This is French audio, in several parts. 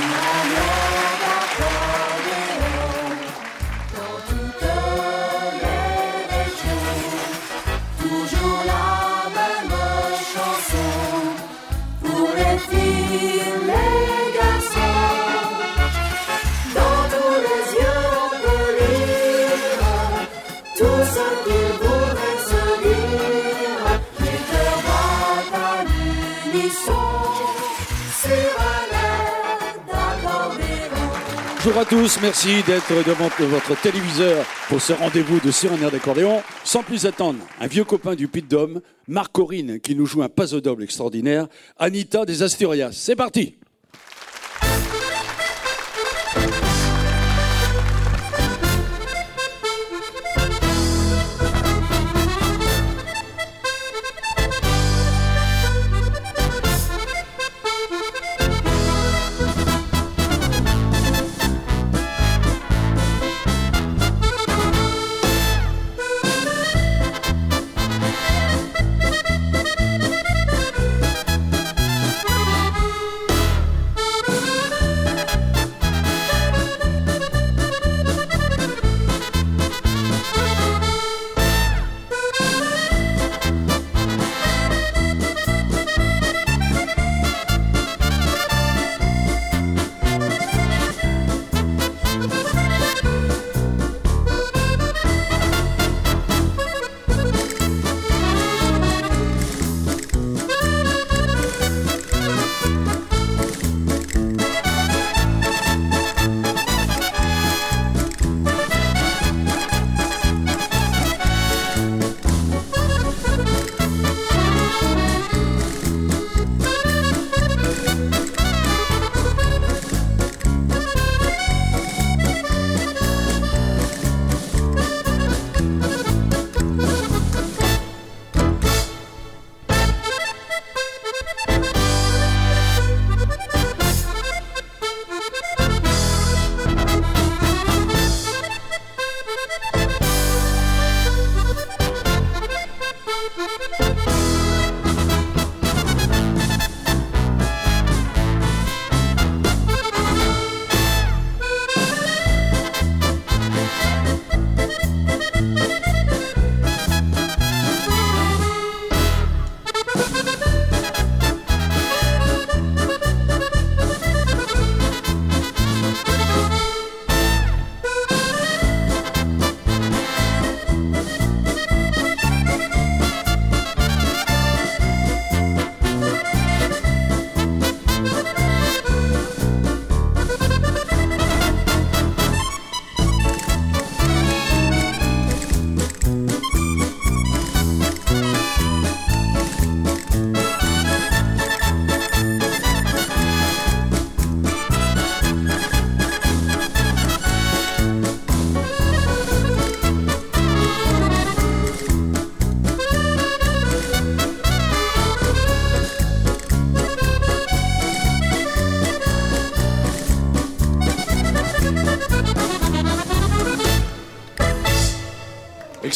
Toujours Tous, merci d'être devant votre téléviseur pour ce rendez-vous de sur. Sans plus attendre, un vieux copain du Puy de Marc Corinne, qui nous joue un paso double extraordinaire, Anita des Asturias. C'est parti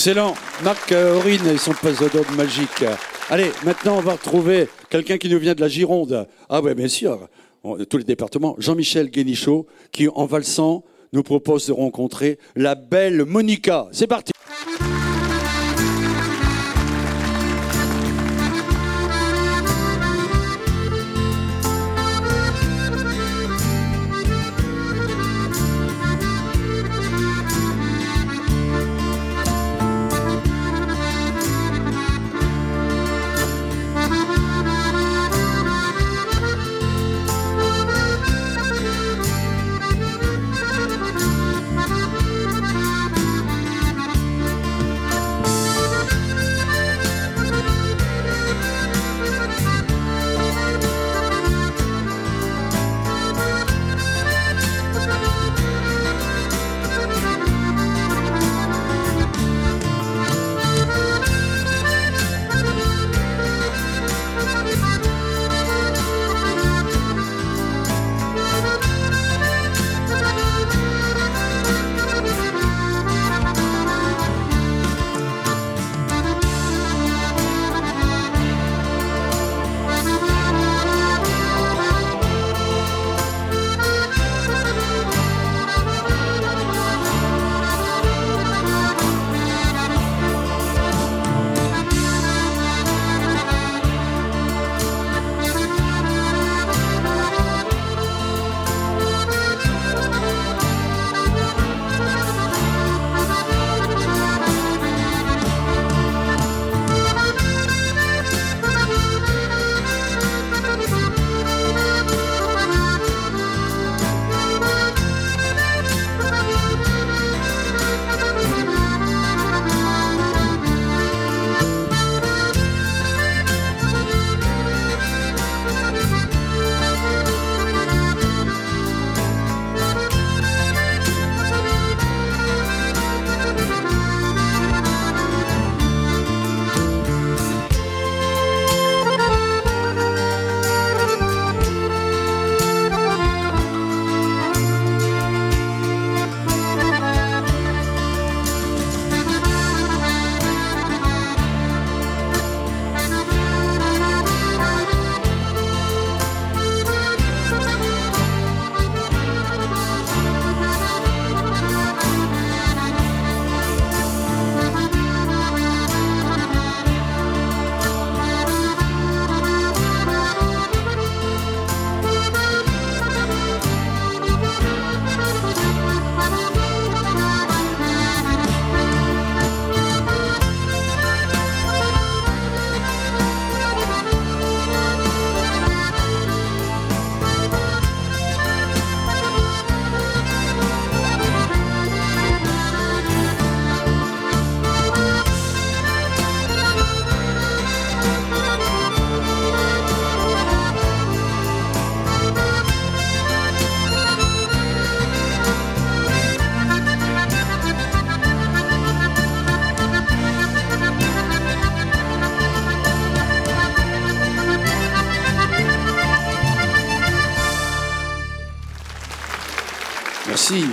Excellent. Marc euh, Aurine et son paso double magique. Allez, maintenant on va retrouver quelqu'un qui nous vient de la Gironde. Ah ouais, bien sûr. On- Tous les départements. Jean-Michel Guénichot, qui en valsant nous propose de rencontrer la belle Monica. C'est parti.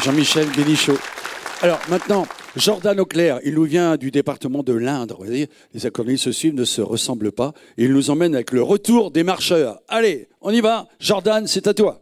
Jean-Michel Guénichot. Alors maintenant, Jordan Auclair, il nous vient du département de l'Indre. Vous voyez, les accords se suivent, ne se ressemblent pas. Il nous emmène avec le retour des marcheurs. Allez, on y va. Jordan, c'est à toi.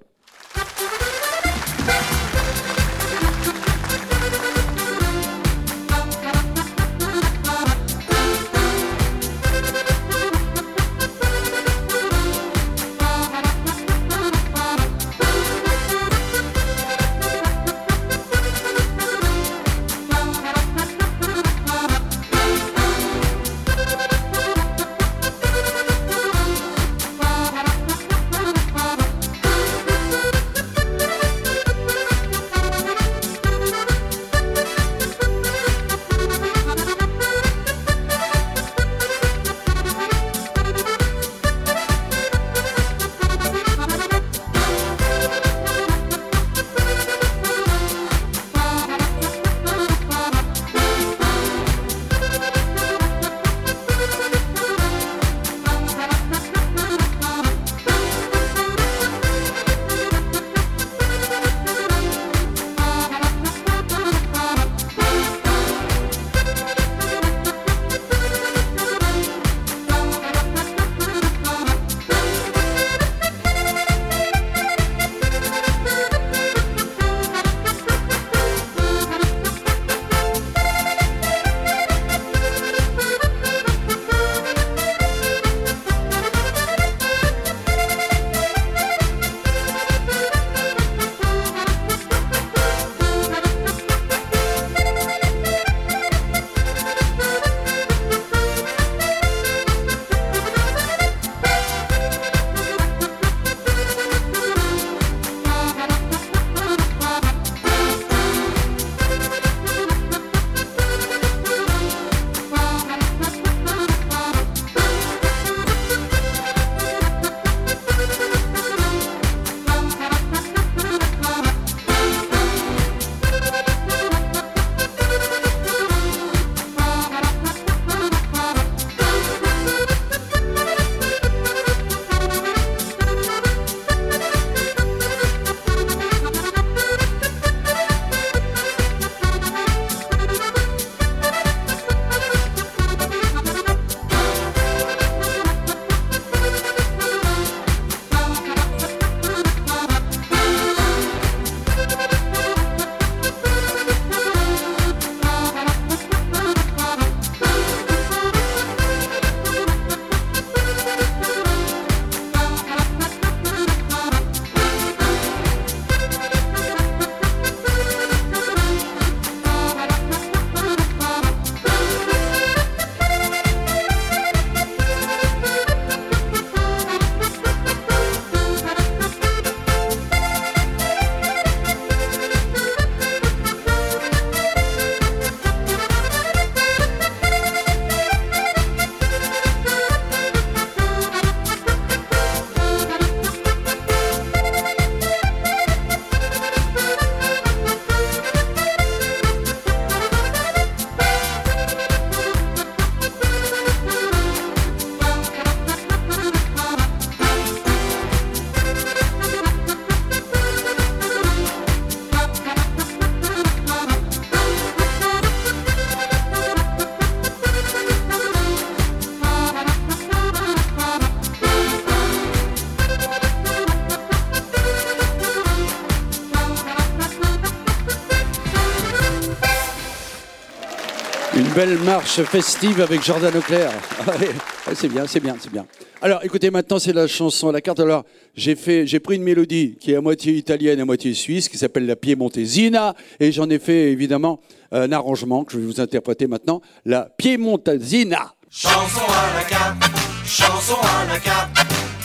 Belle marche festive avec Jordan Auclair. Allez, c'est bien, c'est bien, c'est bien. Alors, écoutez, maintenant c'est la chanson à la carte. Alors, j'ai fait, j'ai pris une mélodie qui est à moitié italienne, à moitié suisse, qui s'appelle la Piemontesina, et j'en ai fait évidemment un arrangement que je vais vous interpréter maintenant, la Piemontesina. Chanson à la carte, chanson à la carte,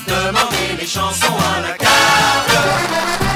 demandez les chansons à la carte.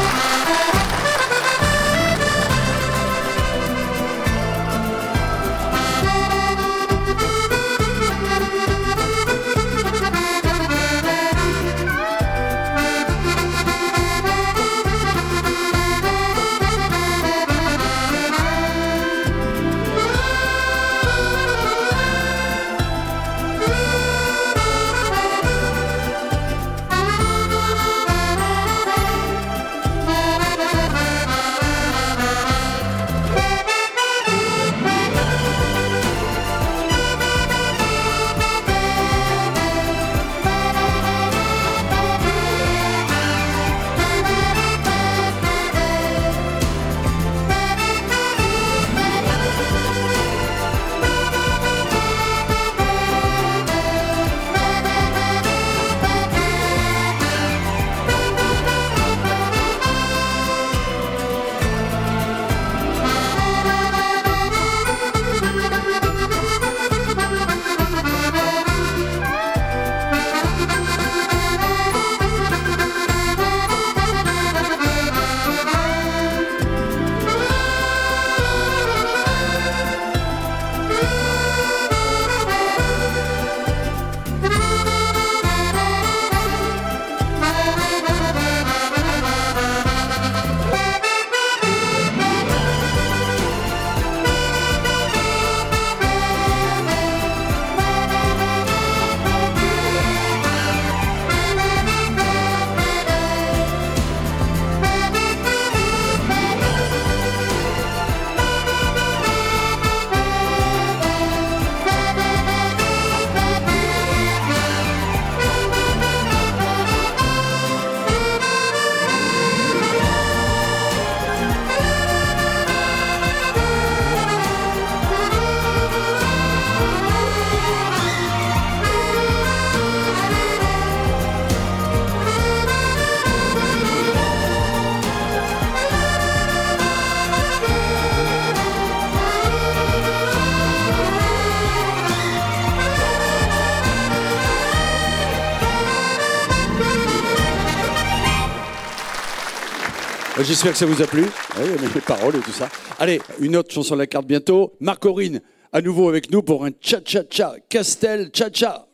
J'espère que ça vous a plu. Oui, mais les paroles et tout ça. Allez, une autre chanson à la carte bientôt. Marc Aurine, à nouveau avec nous pour un cha-cha-cha. Castel, cha-cha.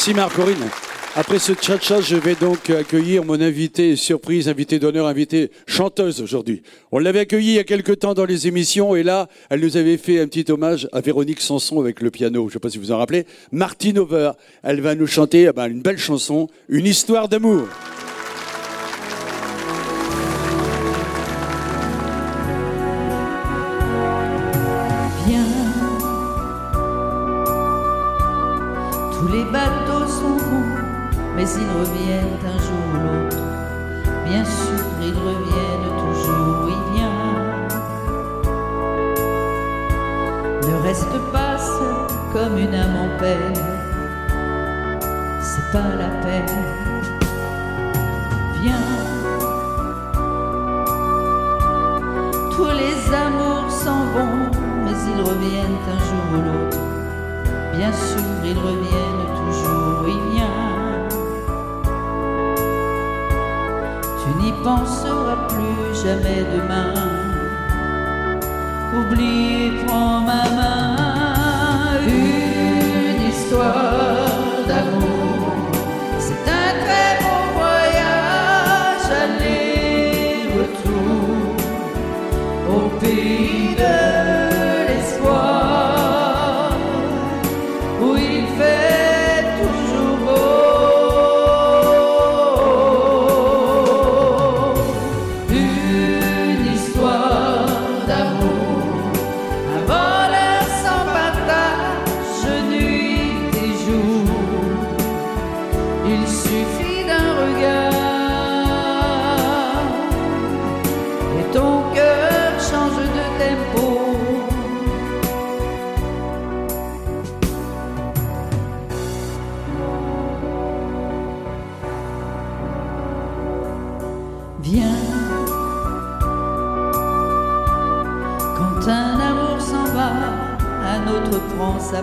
Merci Marc Corinne. Après ce tcha-tcha, je vais donc accueillir mon invité surprise, invité d'honneur, invité chanteuse aujourd'hui. On l'avait accueillie il y a quelque temps dans les émissions et là, elle nous avait fait un petit hommage à Véronique Sanson avec le piano. Je ne sais pas si vous en rappelez. Martine Over. Elle va nous chanter eh ben, une belle chanson, une histoire d'amour. Mais ils reviennent un jour ou l'autre. Bien sûr, ils reviennent toujours, oui, viens. Ne reste pas seul comme une âme en peine, c'est pas la peine. Viens. Tous les amours s'en vont, mais ils reviennent un jour ou l'autre. Bien sûr, ils reviennent toujours, oui, viens. pensera plus jamais demain. Oublie, prends ma main, une histoire d'amour. C'est un très beau voyage, aller-retour au pays de.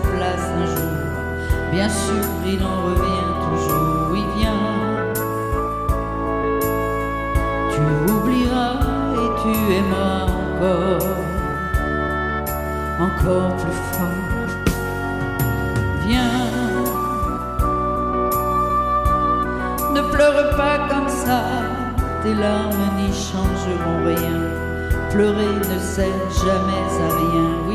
Place un jour. Bien sûr, il en revient toujours, il vient. Tu oublieras et tu aimeras encore, encore plus fort. Viens. Ne pleure pas comme ça, tes larmes n'y changeront rien. Pleurer ne sert jamais à rien,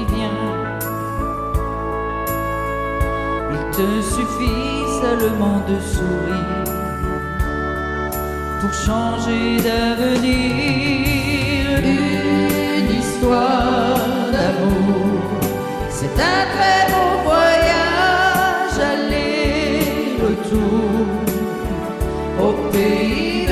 te suffit seulement de sourire pour changer d'avenir. Une histoire d'amour, c'est un très beau voyage aller-retour au pays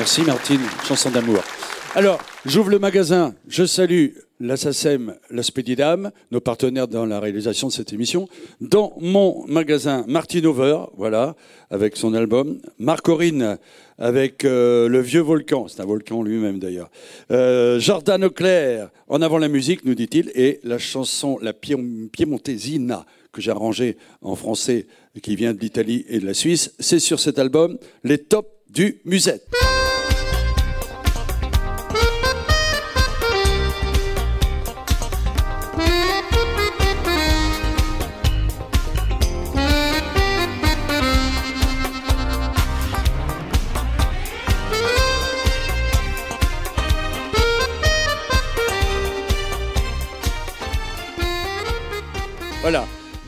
Merci Martine, chanson d'amour. Alors, j'ouvre le magasin, je salue la SACEM, la nos partenaires dans la réalisation de cette émission. Dans mon magasin, Martine Over, voilà, avec son album. Marc Aurine, avec euh, Le Vieux Volcan, c'est un volcan lui-même d'ailleurs. Euh, Jordan Auclair, En avant la musique, nous dit-il, et la chanson La Piemontesina, que j'ai arrangée en français, qui vient de l'Italie et de la Suisse. C'est sur cet album, les tops du musette.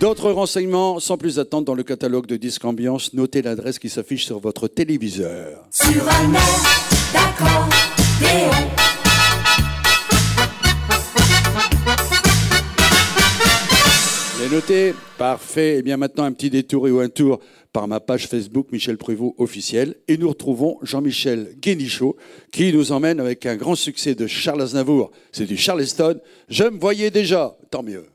D'autres renseignements, sans plus attendre, dans le catalogue de Disque Ambiance, notez l'adresse qui s'affiche sur votre téléviseur. Sur un air d'accordéon. Les noté Parfait. Et bien maintenant, un petit détour ou un tour par ma page Facebook Michel Prévost officiel. Et nous retrouvons Jean-Michel Guénichot qui nous emmène avec un grand succès de Charles Aznavour. C'est du Charleston. Je me voyais déjà. Tant mieux.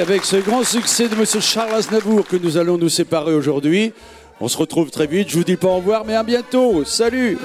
Avec ce grand succès de Monsieur Charles Aznavour que nous allons nous séparer aujourd'hui. On se retrouve très vite. Je vous dis pas au revoir, mais à bientôt. Salut.